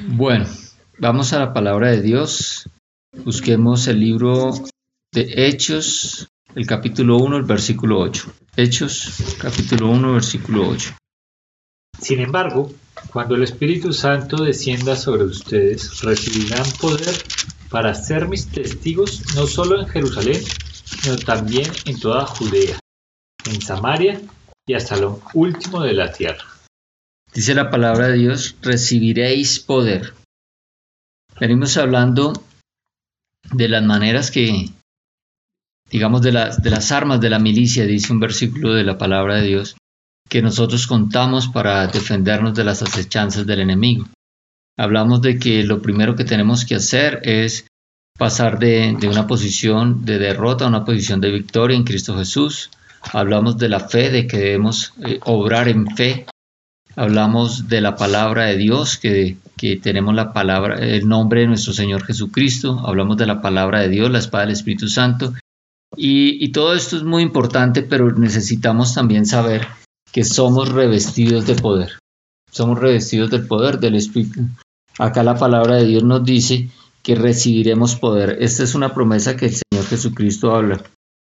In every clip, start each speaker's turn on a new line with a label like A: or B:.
A: Bueno, vamos a la palabra de Dios. Busquemos el libro de Hechos, el capítulo 1, el versículo 8. Hechos, capítulo 1, versículo 8.
B: Sin embargo, cuando el Espíritu Santo descienda sobre ustedes, recibirán poder para ser mis testigos no solo en Jerusalén, sino también en toda Judea, en Samaria y hasta lo último de la tierra.
A: Dice la palabra de Dios, recibiréis poder. Venimos hablando de las maneras que, digamos, de las, de las armas de la milicia, dice un versículo de la palabra de Dios, que nosotros contamos para defendernos de las acechanzas del enemigo. Hablamos de que lo primero que tenemos que hacer es pasar de, de una posición de derrota a una posición de victoria en Cristo Jesús. Hablamos de la fe, de que debemos eh, obrar en fe. Hablamos de la palabra de Dios, que, que tenemos la palabra, el nombre de nuestro Señor Jesucristo. Hablamos de la palabra de Dios, la espada del Espíritu Santo. Y, y todo esto es muy importante, pero necesitamos también saber que somos revestidos de poder. Somos revestidos del poder del Espíritu. Acá la palabra de Dios nos dice que recibiremos poder. Esta es una promesa que el Señor Jesucristo habla.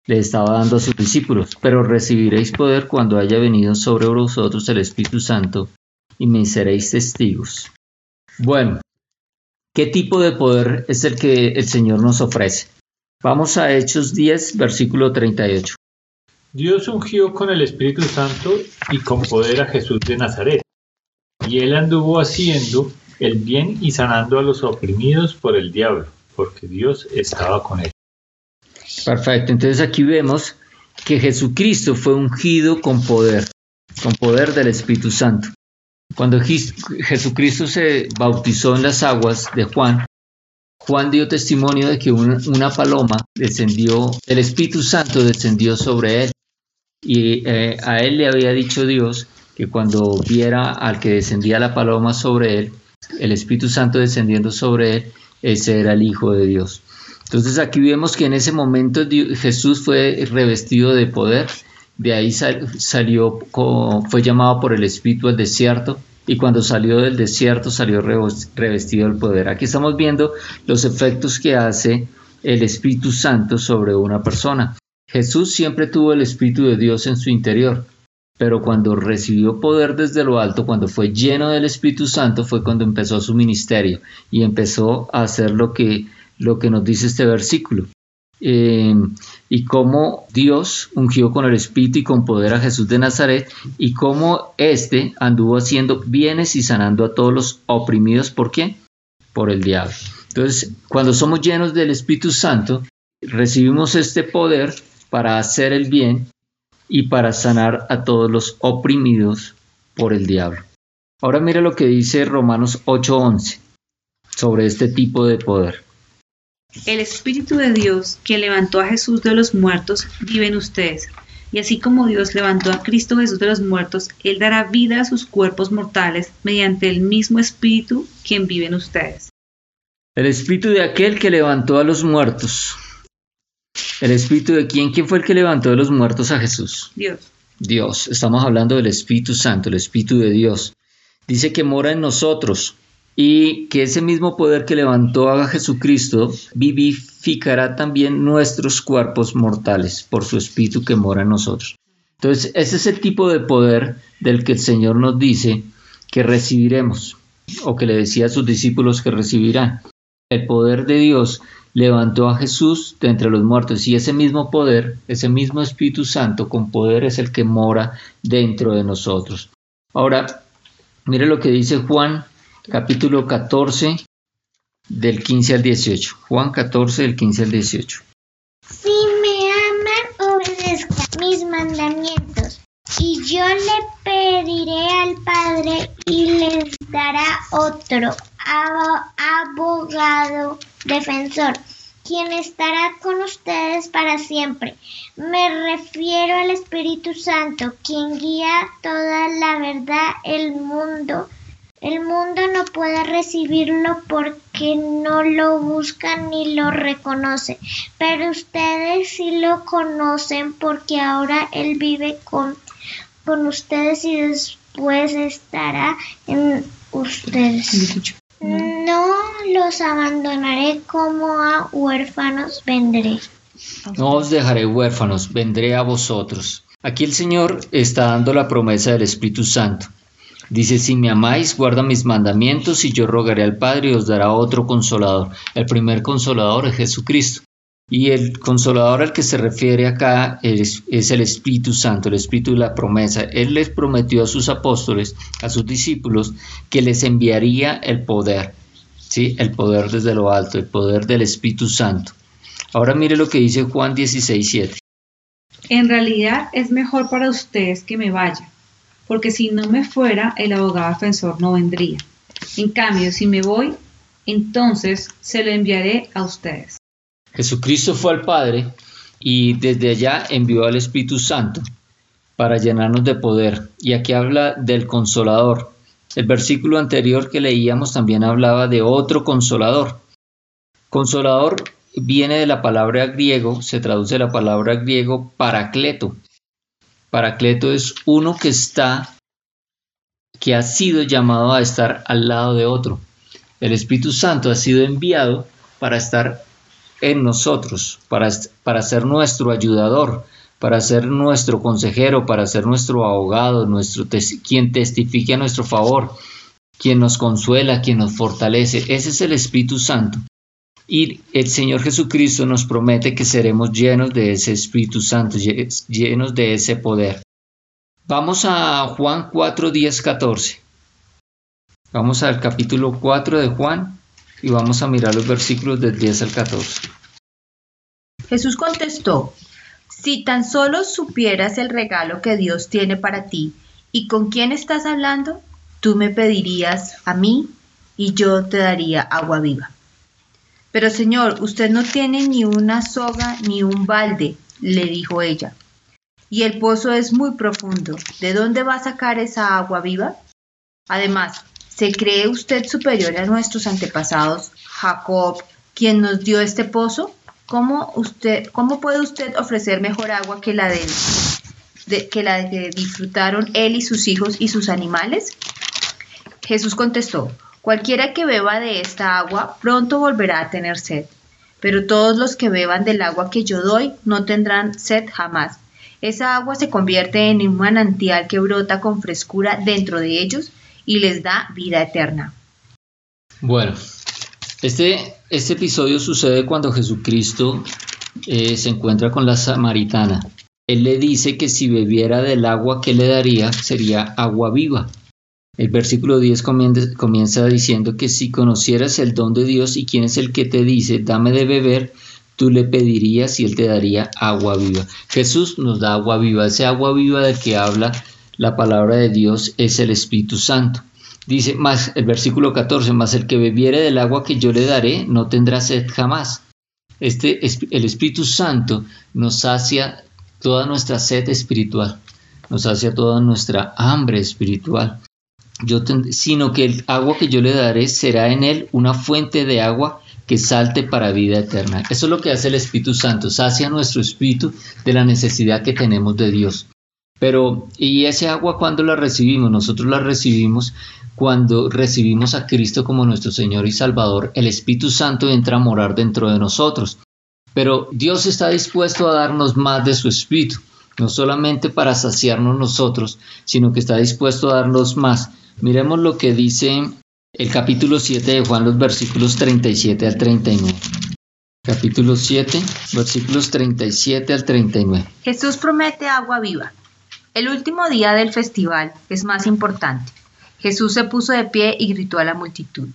A: Le estaba dando a sus discípulos, pero recibiréis poder cuando haya venido sobre vosotros el Espíritu Santo y me seréis testigos. Bueno, ¿qué tipo de poder es el que el Señor nos ofrece? Vamos a Hechos 10, versículo 38.
B: Dios ungió con el Espíritu Santo y con poder a Jesús de Nazaret, y él anduvo haciendo el bien y sanando a los oprimidos por el diablo, porque Dios estaba con él.
A: Perfecto, entonces aquí vemos que Jesucristo fue ungido con poder, con poder del Espíritu Santo. Cuando Jesucristo se bautizó en las aguas de Juan, Juan dio testimonio de que una, paloma descendió, el Espíritu Santo descendió sobre él. Y eh, a él le había dicho Dios que cuando viera al que descendía la paloma sobre él, el Espíritu Santo descendiendo sobre él, ese era el Hijo de Dios. Entonces aquí vemos que en ese momento Jesús fue revestido de poder, de ahí salió, fue llamado por el Espíritu al desierto, y cuando salió del desierto salió revestido del poder. Aquí estamos viendo los efectos que hace el Espíritu Santo sobre una persona. Jesús siempre tuvo el Espíritu de Dios en su interior, pero cuando recibió poder desde lo alto, cuando fue lleno del Espíritu Santo, fue cuando empezó su ministerio y empezó a hacer lo que, lo que nos dice este versículo. Eh, y cómo Dios ungió con el Espíritu y con poder a Jesús de Nazaret y cómo éste anduvo haciendo bienes y sanando a todos los oprimidos. ¿Por qué? Por el diablo. Entonces, cuando somos llenos del Espíritu Santo, recibimos este poder para hacer el bien y para sanar a todos los oprimidos por el diablo. Ahora mira lo que dice Romanos 8:11 sobre este tipo de poder.
C: El Espíritu de Dios que levantó a Jesús de los muertos vive en ustedes. Y así como Dios levantó a Cristo Jesús de los muertos, Él dará vida a sus cuerpos mortales mediante el mismo Espíritu quien vive en ustedes.
A: El Espíritu de aquel que levantó a los muertos. ¿El Espíritu de quién? ¿Quién fue el que levantó de los muertos a Jesús?
C: Dios.
A: Dios. Estamos hablando del Espíritu Santo, el Espíritu de Dios. Dice que mora en nosotros y que ese mismo poder que levantó a Jesucristo vivificará también nuestros cuerpos mortales por su Espíritu que mora en nosotros. Entonces, ese es el tipo de poder del que el Señor nos dice que recibiremos, o que le decía a sus discípulos que recibirán. El poder de Dios levantó a Jesús de entre los muertos y ese mismo poder, ese mismo Espíritu Santo con poder es el que mora dentro de nosotros. Ahora, mire lo que dice Juan capítulo 14 del 15 al 18. Juan 14 del 15 al 18.
D: Si me aman, obedezcan mis mandamientos. Y yo le pediré al Padre y les dará otro abogado defensor, quien estará con ustedes para siempre. Me refiero al Espíritu Santo, quien guía toda la verdad el mundo. El mundo no puede recibirlo porque no lo buscan ni lo reconoce, pero ustedes sí lo conocen porque ahora Él vive con, con ustedes y después estará en ustedes. los abandonaré como a huérfanos vendré.
A: No os dejaré huérfanos, vendré a vosotros. Aquí el Señor está dando la promesa del Espíritu Santo. Dice, si me amáis, guarda mis mandamientos y yo rogaré al Padre y os dará otro consolador. El primer consolador es Jesucristo. Y el consolador al que se refiere acá es, es, el Espíritu Santo, el Espíritu de la promesa. Él les prometió a sus apóstoles, a sus discípulos, que les enviaría el poder, ¿sí? el poder desde lo alto, el poder del Espíritu Santo. Ahora mire lo que dice Juan 16, 7.
C: En realidad es mejor para ustedes que me vaya, porque si no me fuera, el abogado defensor no vendría. En cambio, si me voy, entonces se lo enviaré a ustedes.
A: Jesucristo fue al Padre y desde allá envió al Espíritu Santo para llenarnos de poder. Y aquí habla del consolador. El versículo anterior que leíamos también hablaba de otro consolador. Consolador viene de la palabra griego, se traduce la palabra griego paracleto. Paracleto es uno que está, que ha sido llamado a estar al lado de otro. El Espíritu Santo ha sido enviado para estar en nosotros, para, para ser nuestro ayudador, para ser nuestro consejero, para ser nuestro abogado, nuestro quien testifique a nuestro favor, quien nos consuela, quien nos fortalece. Ese es el Espíritu Santo. Y el Señor Jesucristo nos promete que seremos llenos de ese Espíritu Santo, llenos de ese poder. Vamos a Juan 4, 10, 14. Vamos al capítulo 4 de Juan y vamos a mirar los versículos del 10 al 14.
E: Jesús contestó, si tan solo supieras el regalo que Dios tiene para ti y con quién estás hablando, tú me pedirías a mí y yo te daría agua viva. Pero Señor, usted no tiene ni una soga ni un balde, le dijo ella. Y el pozo es muy profundo. ¿De dónde va a sacar esa agua viva? Además, ¿Se cree usted superior a nuestros antepasados, Jacob, quien nos dio este pozo? ¿Cómo, usted, cómo puede usted ofrecer mejor agua que la de, que la que disfrutaron él y sus hijos y sus animales? Jesús contestó, cualquiera que beba de esta agua pronto volverá a tener sed, pero todos los que beban del agua que yo doy no tendrán sed jamás. Esa agua se convierte en un manantial que brota con frescura dentro de ellos y les da vida eterna.
A: Bueno, este, este episodio sucede cuando Jesucristo eh, se encuentra con la samaritana. Él le dice que si bebiera del agua que le daría sería agua viva. El versículo 10 comienza, diciendo que si conocieras el don de Dios y quién es el que te dice, dame de beber, tú le pedirías y él te daría agua viva. Jesús nos da agua viva, ese agua viva de que habla la palabra de Dios es el Espíritu Santo. Dice más el versículo 14, más el que bebiere del agua que yo le daré no tendrá sed jamás. Este el Espíritu Santo nos sacia toda nuestra sed espiritual, nos sacia toda nuestra hambre espiritual. Yo sino que el agua que yo le daré será en él una fuente de agua que salte para vida eterna. Eso es lo que hace el Espíritu Santo, sacia nuestro espíritu de la necesidad que tenemos de Dios. Pero, ¿y ese agua cuando la recibimos? Nosotros la recibimos cuando recibimos a Cristo como nuestro Señor y Salvador. El Espíritu Santo entra a morar dentro de nosotros. Pero Dios está dispuesto a darnos más de su Espíritu, no solamente para saciarnos nosotros, sino que está dispuesto a darnos más. Miremos lo que dice el capítulo 7 de Juan, los versículos 37 al 39. Capítulo 7, versículos 37 al 39.
E: Jesús promete agua viva. El último día del festival es más importante. Jesús se puso de pie y gritó a la multitud,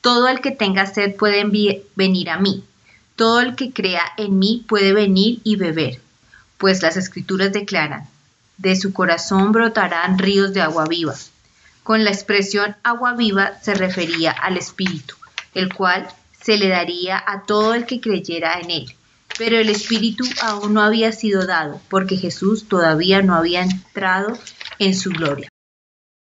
E: Todo el que tenga sed puede venir a mí, todo el que crea en mí puede venir y beber, pues las escrituras declaran, de su corazón brotarán ríos de agua viva. Con la expresión agua viva se refería al Espíritu, el cual se le daría a todo el que creyera en él pero el Espíritu aún no había sido dado, porque Jesús todavía no había entrado en su gloria.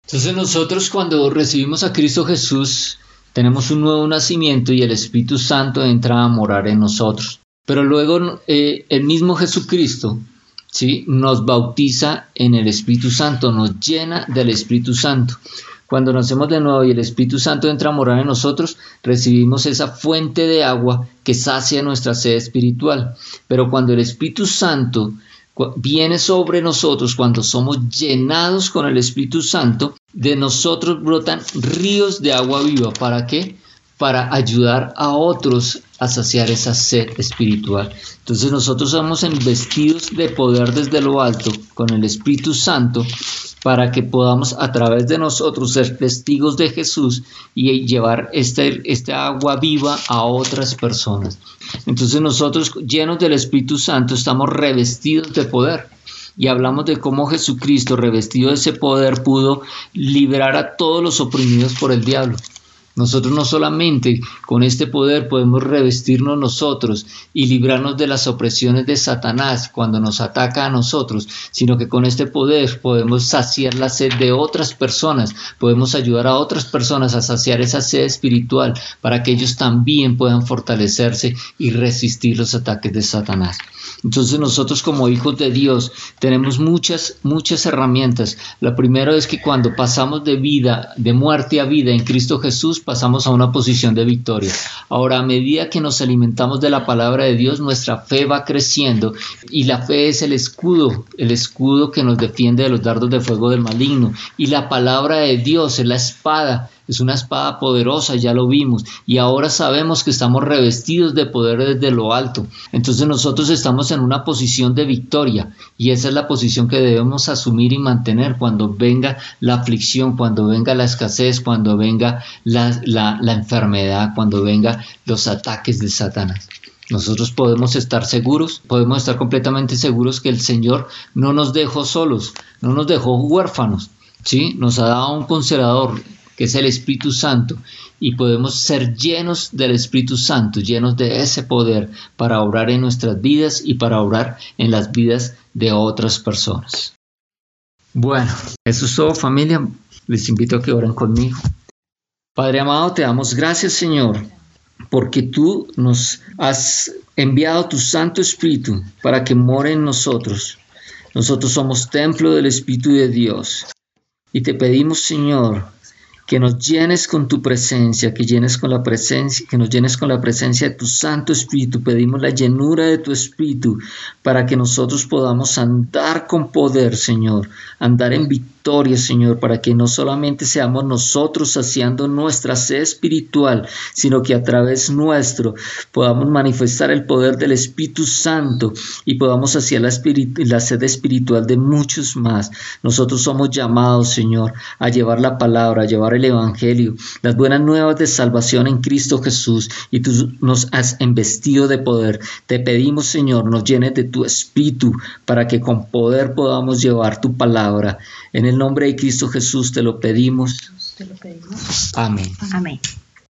A: Entonces nosotros cuando recibimos a Cristo Jesús, tenemos un nuevo nacimiento y el Espíritu Santo entra a morar en nosotros. Pero luego eh, el mismo Jesucristo ¿sí? nos bautiza en el Espíritu Santo, nos llena del Espíritu Santo. Cuando nacemos de nuevo y el Espíritu Santo entra a morar en nosotros, recibimos esa fuente de agua que sacia nuestra sed espiritual. Pero cuando el Espíritu Santo viene sobre nosotros, cuando somos llenados con el Espíritu Santo, de nosotros brotan ríos de agua viva. ¿Para qué? Para ayudar a otros saciar esa sed espiritual. Entonces nosotros somos investidos de poder desde lo alto con el Espíritu Santo para que podamos a través de nosotros ser testigos de Jesús y llevar este, este agua viva a otras personas. Entonces nosotros llenos del Espíritu Santo estamos revestidos de poder y hablamos de cómo Jesucristo, revestido de ese poder, pudo liberar a todos los oprimidos por el diablo. Nosotros no solamente con este poder podemos revestirnos nosotros y librarnos de las opresiones de Satanás cuando nos ataca a nosotros, sino que con este poder podemos saciar la sed de otras personas, podemos ayudar a otras personas a saciar esa sed espiritual para que ellos también puedan fortalecerse y resistir los ataques de Satanás. Entonces nosotros como hijos de Dios tenemos muchas, muchas herramientas. La primera es que cuando pasamos de vida, de muerte a vida en Cristo Jesús, pasamos a una posición de victoria. Ahora, a medida que nos alimentamos de la palabra de Dios, nuestra fe va creciendo y la fe es el escudo, el escudo que nos defiende de los dardos de fuego del maligno. Y la palabra de Dios es la espada es una espada poderosa, ya lo vimos, y ahora sabemos que estamos revestidos de poder desde lo alto. Entonces nosotros estamos en una posición de victoria, y esa es la posición que debemos asumir y mantener cuando venga la aflicción, cuando venga la escasez, cuando venga la, la enfermedad, cuando venga los ataques de Satanás. Nosotros podemos estar seguros, podemos estar completamente seguros que el Señor no nos dejó solos, no nos dejó huérfanos, ¿sí? Nos ha dado un conservador, que es el Espíritu Santo, y podemos ser llenos del Espíritu Santo, llenos de ese poder para obrar en nuestras vidas y para obrar en las vidas de otras personas. Bueno, eso es todo familia. Les invito a que oren conmigo. Padre amado, te damos gracias Señor, porque tú nos has enviado tu Santo Espíritu para que more en nosotros. Nosotros somos templo del Espíritu de Dios. Y te pedimos, Señor, que nos llenes con tu presencia, que llenes con la presencia, que nos llenes con la presencia de tu Santo Espíritu. Pedimos la llenura de tu Espíritu para que nosotros podamos andar con poder, Señor, andar en victoria Señor, para que no solamente seamos nosotros saciando nuestra sed espiritual, sino que a través nuestro podamos manifestar el poder del Espíritu Santo y podamos saciar la, sed espiritual de muchos más. Nosotros somos llamados, Señor, a llevar la palabra, a llevar el Evangelio, las buenas nuevas de salvación en Cristo Jesús, y tú nos has investido de poder. Te pedimos, Señor, nos llenes de tu Espíritu para que con poder podamos llevar tu palabra. En el nombre de Cristo Jesús te lo pedimos. Amén.
C: Amén.